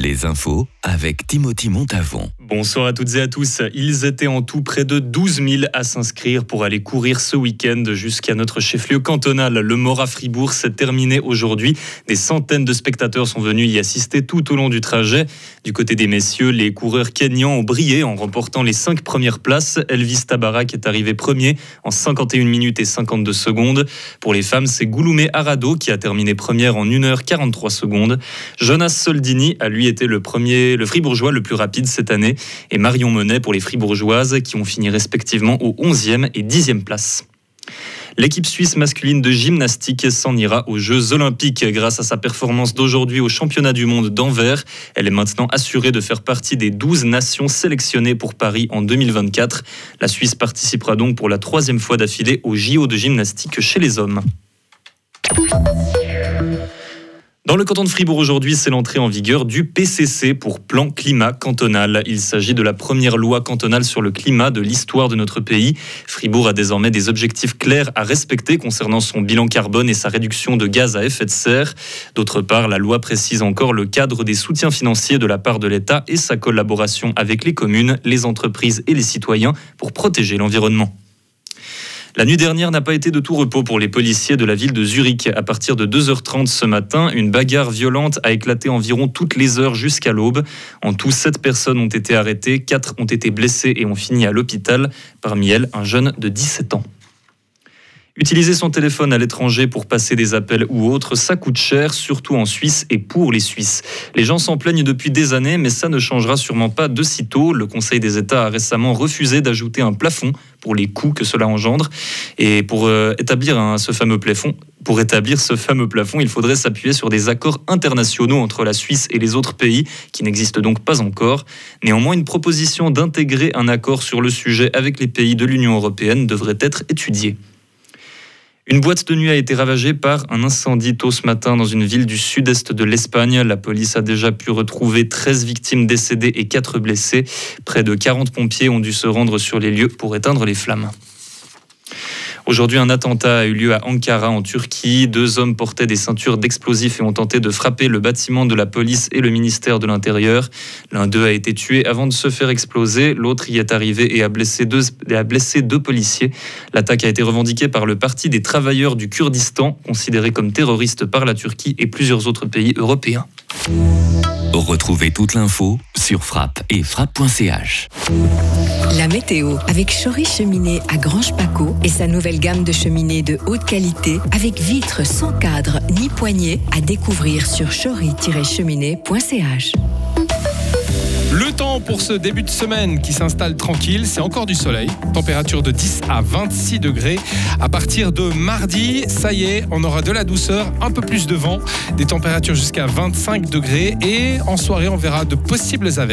Les infos avec Timothy Montavon. Bonsoir à toutes et à tous. Ils étaient en tout près de 12 000 à s'inscrire pour aller courir ce week-end jusqu'à notre chef-lieu cantonal. Le Mora Fribourg s'est terminé aujourd'hui. Des centaines de spectateurs sont venus y assister tout au long du trajet. Du côté des messieurs, les coureurs kenyans ont brillé en remportant les cinq premières places. Elvis Tabarak est arrivé premier en 51 minutes et 52 secondes. Pour les femmes, c'est Gouloumé Arado qui a terminé première en 1h43 secondes. Jonas Soldini a lui était le premier, le fribourgeois le plus rapide cette année, et Marion Monet pour les fribourgeoises qui ont fini respectivement au 11e et 10e place. L'équipe suisse masculine de gymnastique s'en ira aux Jeux Olympiques grâce à sa performance d'aujourd'hui au championnat du monde d'Anvers. Elle est maintenant assurée de faire partie des 12 nations sélectionnées pour Paris en 2024. La Suisse participera donc pour la troisième fois d'affilée aux JO de gymnastique chez les hommes. Dans le canton de Fribourg aujourd'hui, c'est l'entrée en vigueur du PCC pour Plan Climat Cantonal. Il s'agit de la première loi cantonale sur le climat de l'histoire de notre pays. Fribourg a désormais des objectifs clairs à respecter concernant son bilan carbone et sa réduction de gaz à effet de serre. D'autre part, la loi précise encore le cadre des soutiens financiers de la part de l'État et sa collaboration avec les communes, les entreprises et les citoyens pour protéger l'environnement. La nuit dernière n'a pas été de tout repos pour les policiers de la ville de Zurich. À partir de 2h30 ce matin, une bagarre violente a éclaté environ toutes les heures jusqu'à l'aube. En tout, 7 personnes ont été arrêtées, 4 ont été blessées et ont fini à l'hôpital. Parmi elles, un jeune de 17 ans. Utiliser son téléphone à l'étranger pour passer des appels ou autres, ça coûte cher, surtout en Suisse et pour les Suisses. Les gens s'en plaignent depuis des années, mais ça ne changera sûrement pas de sitôt. Le Conseil des États a récemment refusé d'ajouter un plafond pour les coûts que cela engendre. Et pour euh, pour établir ce fameux plafond, il faudrait s'appuyer sur des accords internationaux entre la Suisse et les autres pays, qui n'existent donc pas encore. Néanmoins, une proposition d'intégrer un accord sur le sujet avec les pays de l'Union européenne devrait être étudiée. Une boîte de nuit a été ravagée par un incendie tôt ce matin dans une ville du sud-est de l'Espagne. La police a déjà pu retrouver 13 victimes décédées et 4 blessés. Près de 40 pompiers ont dû se rendre sur les lieux pour éteindre les flammes. Aujourd'hui, un attentat a eu lieu à Ankara, en Turquie. Deux hommes portaient des ceintures d'explosifs et ont tenté de frapper le bâtiment de la police et le ministère de l'Intérieur. L'un d'eux a été tué avant de se faire exploser. L'autre y est arrivé et a blessé deux, a blessé deux policiers. L'attaque a été revendiquée par le Parti des travailleurs du Kurdistan, considéré comme terroriste par la Turquie et plusieurs autres pays européens. Retrouvez toute l'info sur frappe et frappe.ch. La météo avec Chory Cheminée à Grange Paco et sa nouvelle gamme de cheminées de haute qualité avec vitres sans cadre ni poignée à découvrir sur chory-cheminée.ch. Le temps pour ce début de semaine qui s'installe tranquille, c'est encore du soleil. Température de 10 à 26 degrés. À partir de mardi, ça y est, on aura de la douceur, un peu plus de vent, des températures jusqu'à 25 degrés et en soirée, on verra de possibles averses.